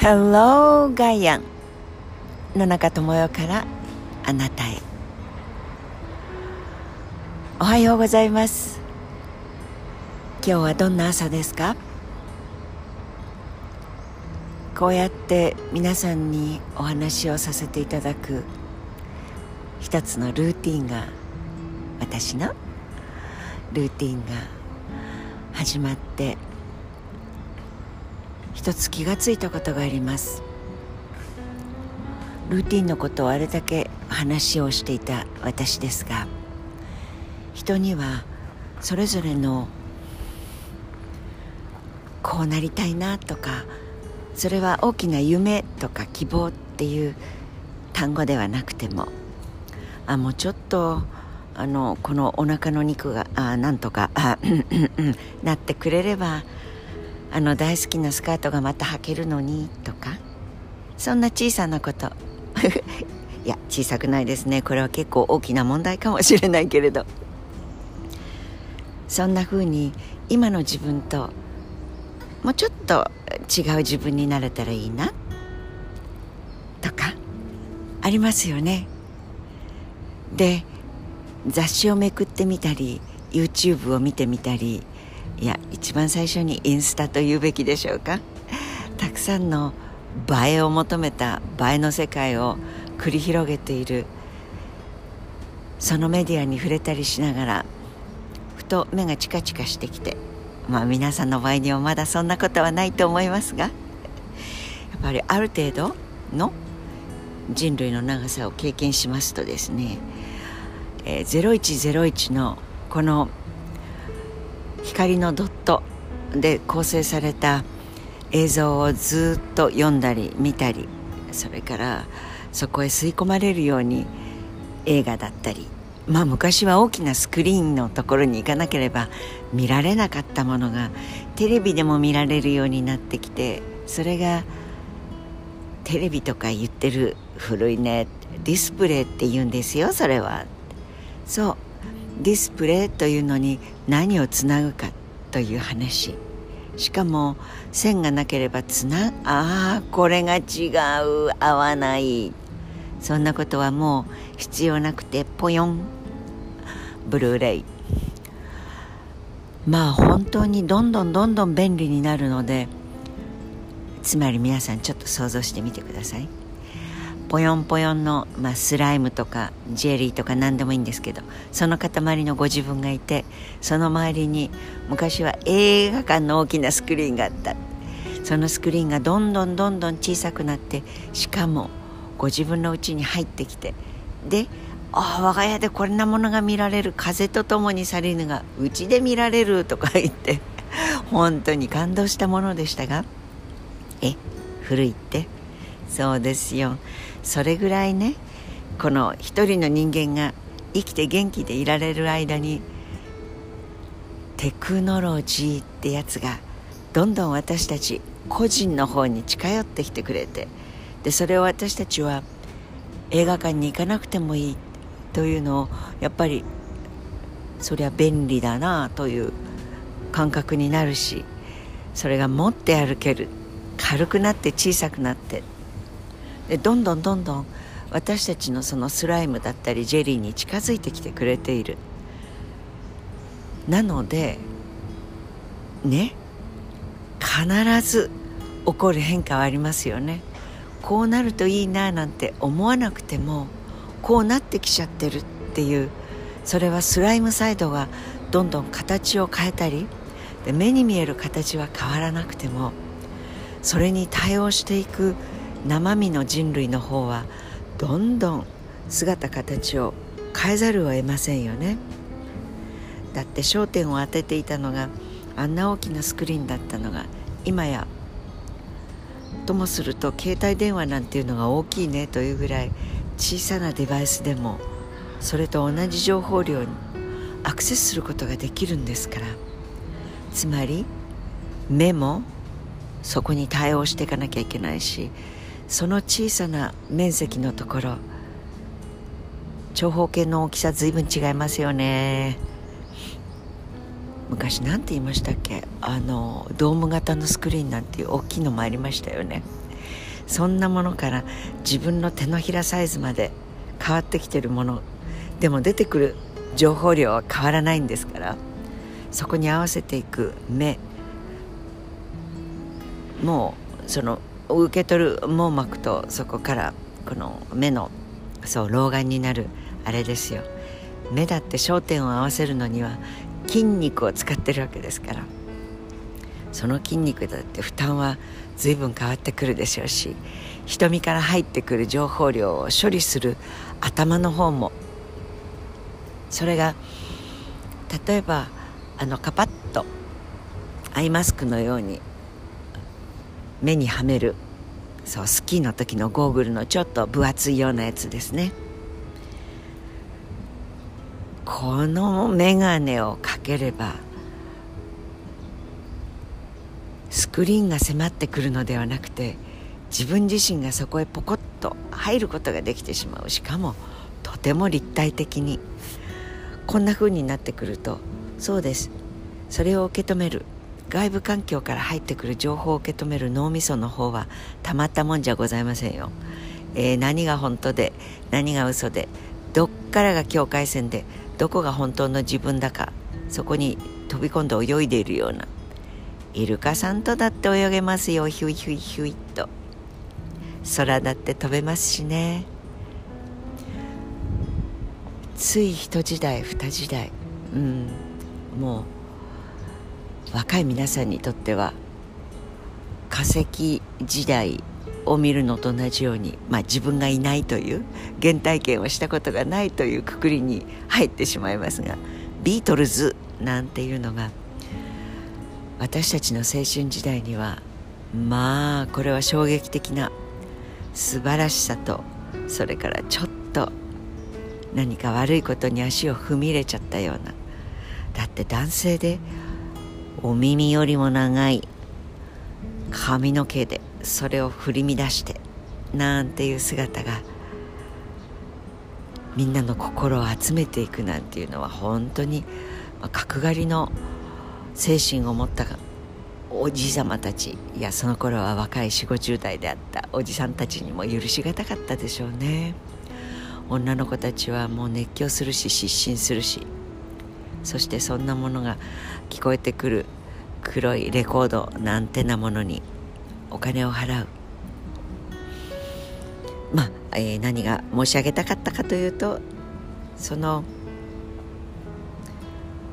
Hello ガイアン野中智代からあなたへ。おはようございます。今日はどんな朝ですか？こうやって皆さんにお話をさせていただく一つのルーティンが私のルーティンが始まって一つ気がついたことがあります。ルーティンのことをあれだけ話をしていた私ですが人にはそれぞれのこうなりたいなとかそれは大きな夢とか希望っていう単語ではなくてもあもうちょっとあのこのお腹の肉があなんとかなってくれればあの大好きなスカートがまた履けるのにとかそんな小さなこと。いや小さくないですね。これは結構大きな問題かもしれないけれど。そんな風に今の自分ともうちょっと違う自分になれたらいいなとかありますよね。で雑誌をめくってみたり YouTube を見てみたりいや一番最初にインスタと言うべきでしょうか。たくさんの映えを求めた映えの世界を繰り広げている。そのメディアに触れたりしながらふと目がチカチカしてきてまあ皆さんの場合にはまだそんなことはないと思いますが やっぱりある程度の人類の長さを経験しますとですね、えー、0101のこの光のドットで構成された映像をずっと読んだり見たりそれからそこへ吸い込まれるように映画だったりまあ昔は大きなスクリーンのところに行かなければ見られなかったものがテレビでも見られるようになってきてそれがテレビとか言ってる古いねディスプレイって言うんですよそれは。そう。ディスプレイというのに何をつなぐかという話。しかも線がなければつなああこれが違う合わない。そんなことはもう必要なくてポヨンブルーレイ。まあ本当にどんどんどんどん便利になるのでつまり皆さんちょっと想像してみてください。ポヨンポヨンの、まあ、スライムとかジェリーとか何でもいいんですけどその塊のご自分がいてその周りに昔は映画館の大きなスクリーンがあった。そのスクリーンがどんどんどんどん小さくなってしかもご自分の家に入ってきてでああ我が家でこんなものが見られる風とともに去りぬがうちで見られるとか言って本当に感動したものでしたがえ古いって？そうですよ。それぐらいねこの一人の人間が生きて元気でいられる間にテクノロジーってやつがどんどん私たち個人の方に近寄ってきてくれてでそれを私たちは映画館に行かなくてもいいというのをやっぱりそりゃ便利だなという感覚になるしそれが持って歩ける。軽くなって小さくなってでどんどんどんどん私たちのそのスライムだったりジェリーに近づいてきてくれている。なのでね必ず起こる変化はありますよね。こうなるといいななんて思わなくてもこうなってきちゃってるっていうそれはスライムサイドがどんどん形を変えたりで目に見える形は変わらなくてもそれに対応していく生身の人類の方はどんどん姿形を変えざるを得ませんよね。だって焦点を当てていたのがあんな大きなスクリーンだったのが今や。ともすると携帯電話なんていうのが大きいねというぐらい小さなデバイスでもそれと同じ情報量にアクセスすることができるんですから。つまり目もそこに対応していかなきゃいけないしその小さな面積のところ。長方形の大きさずいぶん違いますよね。昔何て言いましたっけ？あのドーム型のスクリーンなんていう大きいのもありましたよね。そんなものから自分の手のひらサイズまで変わってきてるもの。でも出てくる情報量は変わらないんですから。そこに合わせていく目。もうその受け取る網膜とそこからこの目のそう老眼になるあれですよ。目だって焦点を合わせるのには筋肉を使ってるわけですから。その筋肉だって負担は随分変わってくるでしょうし瞳から入ってくる情報量を処理する頭の方もそれが例えばあのカパッとアイマスクのように目にはめる。そうスキーの時のゴーグルのちょっと分厚いようなやつですね。この眼鏡をかければスクリーンが迫ってくるのではなくて自分自身がそこへポコッと入ることができてしまう。しかもとても立体的に。こんな風になってくるとそうです。それを受け止める。外部環境から入ってくる情報を受け止める脳みその方はたまったもんじゃございませんよ、えー、何が本当で何が嘘でどっからが境界線でどこが本当の自分だかそこに飛び込んで泳いでいるようなイルカさんとだって泳げますよ。ヒュイヒュイヒュイと。空だって飛べますしね。つい一時代二時代。うん。もう若い皆さんにとっては化石時代を見るのと同じように、まあ、自分がいないという原体験をしたことがないというくくりに入ってしまいますがビートルズなんていうのが私たちの青春時代にはまあこれは衝撃的な素晴らしさとそれからちょっと何か悪いことに足を踏み入れちゃったようなだって男性でお耳よりも長い。髪の毛でそれを振り乱してなんていう姿がみんなの心を集めていくなんていうのは本当に角刈りの精神を持ったおじい様たちいやその頃は若い4 5 0代であったおじさんたちにも許しがたかったでしょうね。女の子たちはもう熱狂するし失神するしそしてそんなものが聞こえてくる黒いレコードなんてなものにお金を払う。まあ、えー、何が申し上げたかったかというとその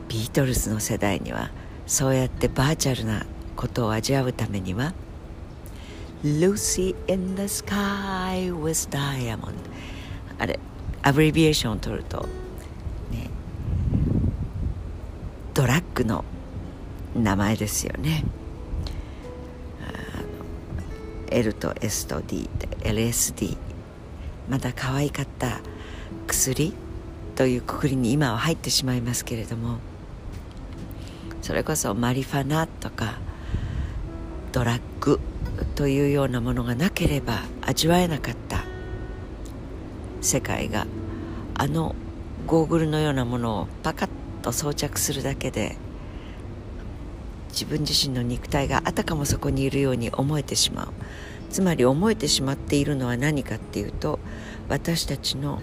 ビートルズの世代にはそうやってバーチャルなことを味わうためには Lucy in the sky with diamond あれアブリビエーションを取るとねドラッグの名前ですよね。L と S と D で LSD まだ可愛かった薬というくくりに今は入ってしまいますけれども。それこそマリファナとかドラッグというようなものがなければ味わえなかった。世界があのゴーグルのようなものをパカッと装着するだけで自分自身の肉体があたかもそこにいるように思えてしまう。つまり思えてしまっているのは何かっていうと私たちの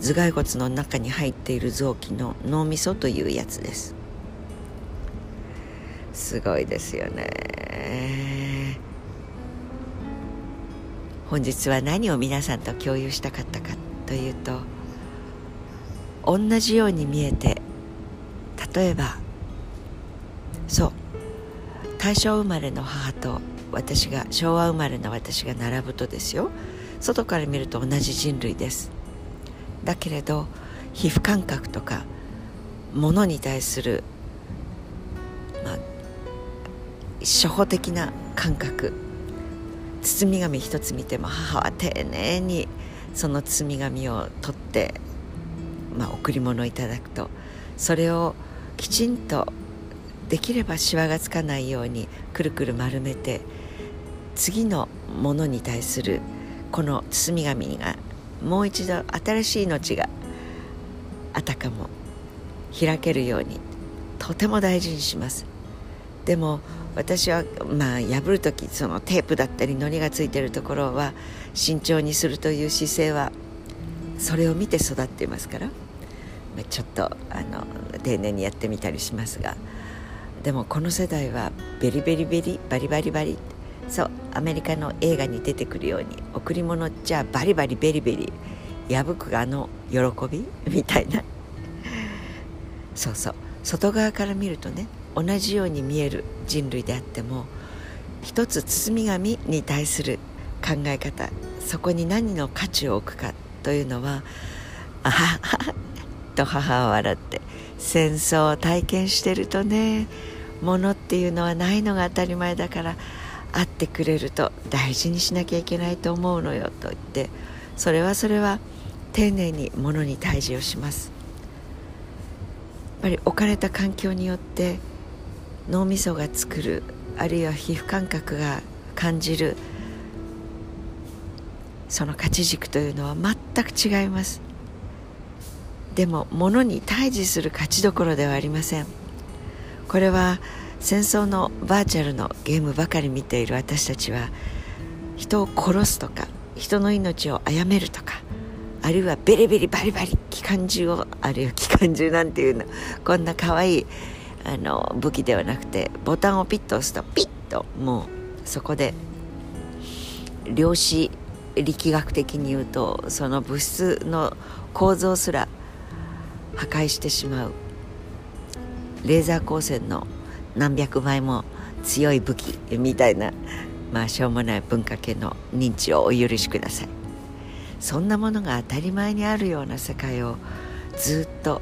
頭蓋骨の中に入っている臓器の脳みそというやつです。すごいですよね。本日は何を皆さんと共有したかったかというと同じように見えて例えばそう大正生まれの母と私が昭和生まれの私が並ぶとですよ。外から見ると同じ人類です。だけれど皮膚感覚とか物に対する、まあ、初歩的な感覚。包み紙一つ見ても母は丁寧にその包み紙を取って、まあ、贈り物をいただくと。それをきちんとできればしわがつかないようにくるくる丸めて次のものに対するこの包み紙がもう一度新しい命があたかも開けるようにとても大事にします。でも私はまあ破る時そのテープだったり糊がついてるところは慎重にするという姿勢はそれを見て育っていますから。ちょっとあの丁寧にやってみたりしますがでもこの世代はベリベリベリバリバリバリそうアメリカの映画に出てくるように贈り物じゃバリバリベリベリ破くあの喜び？みたいな。そうそう。外側から見るとね同じように見える人類であっても一つ包み紙に対する考え方そこに何の価値を置くかというのはあははと母は笑って戦争を体験してるとね物っていうのはないのが当たり前だから会ってくれると大事にしなきゃいけないと思うのよと言ってそれはそれは丁寧に物に対峙をします。やっぱり置かれた環境によって脳みそが作るあるいは皮膚感覚が感じるその価値軸というのは全く違います。でも物に対峙する価値どころではありません。これは戦争のバーチャルのゲームばかり見ている私たちは人を殺すとか人の命を殺めるとかあるいはベリベリバリバリ機関銃をあるいは機関銃なんていうのこんな可愛いあの武器ではなくてボタンをピッと押すとピッともうそこで量子力学的に言うとその物質の構造すら破壊してしまう。レーザー光線の何百倍も強い武器みたいなまあしょうもない文化系の認知をお許しください。そんなものが当たり前にあるような世界をずっと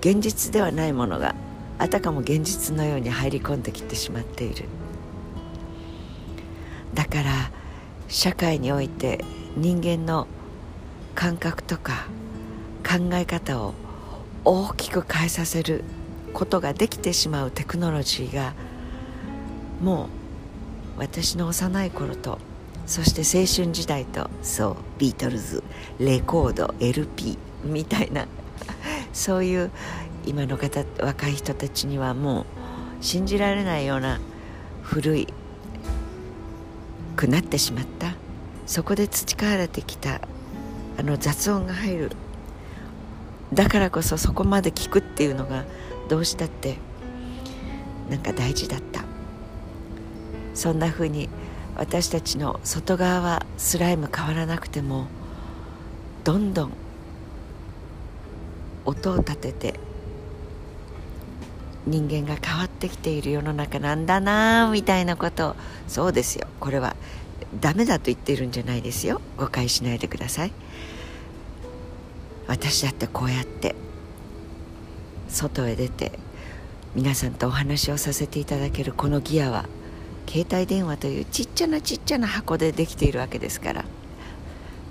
現実ではないものがあたかも現実のように入り込んできてしまっている。だから社会において人間の感覚とか考え方を大きく変えさせることができてしまうテクノロジーがもう私の幼い頃とそして青春時代とそうビートルズレコード LP みたいな そういう今の方若い人たちにはもう信じられないような古いくなってしまったそこで培われてきたあの雑音が入るだからこそそこまで聞くっていうのがどうしたってなんか大事だった。そんな風に私たちの外側はスライム変わらなくてもどんどん音を立てて人間が変わってきている世の中なんだなみたいなことそうですよ。これはダメだと言っているんじゃないですよ。誤解しないでください。私だってこうやって外へ出て皆さんとお話をさせていただけるこのギアは携帯電話というちっちゃなちっちゃな箱でできているわけですから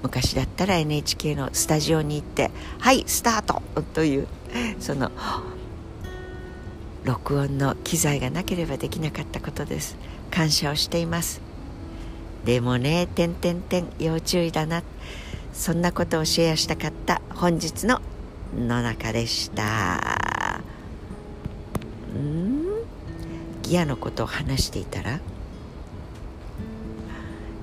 昔だったら NHK のスタジオに行って「はいスタート!」というその録音の機材がなければできなかったことです。感謝をしています。でもね「てんてんてん」要注意だな。そんなことをシェアしたかった本日の野中でした。うん？ギアのことを話していたら？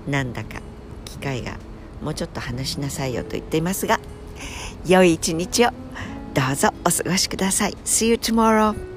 なんだか機会がもうちょっと話しなさいよと言っていますが良い一日を。どうぞお過ごしください。See you tomorrow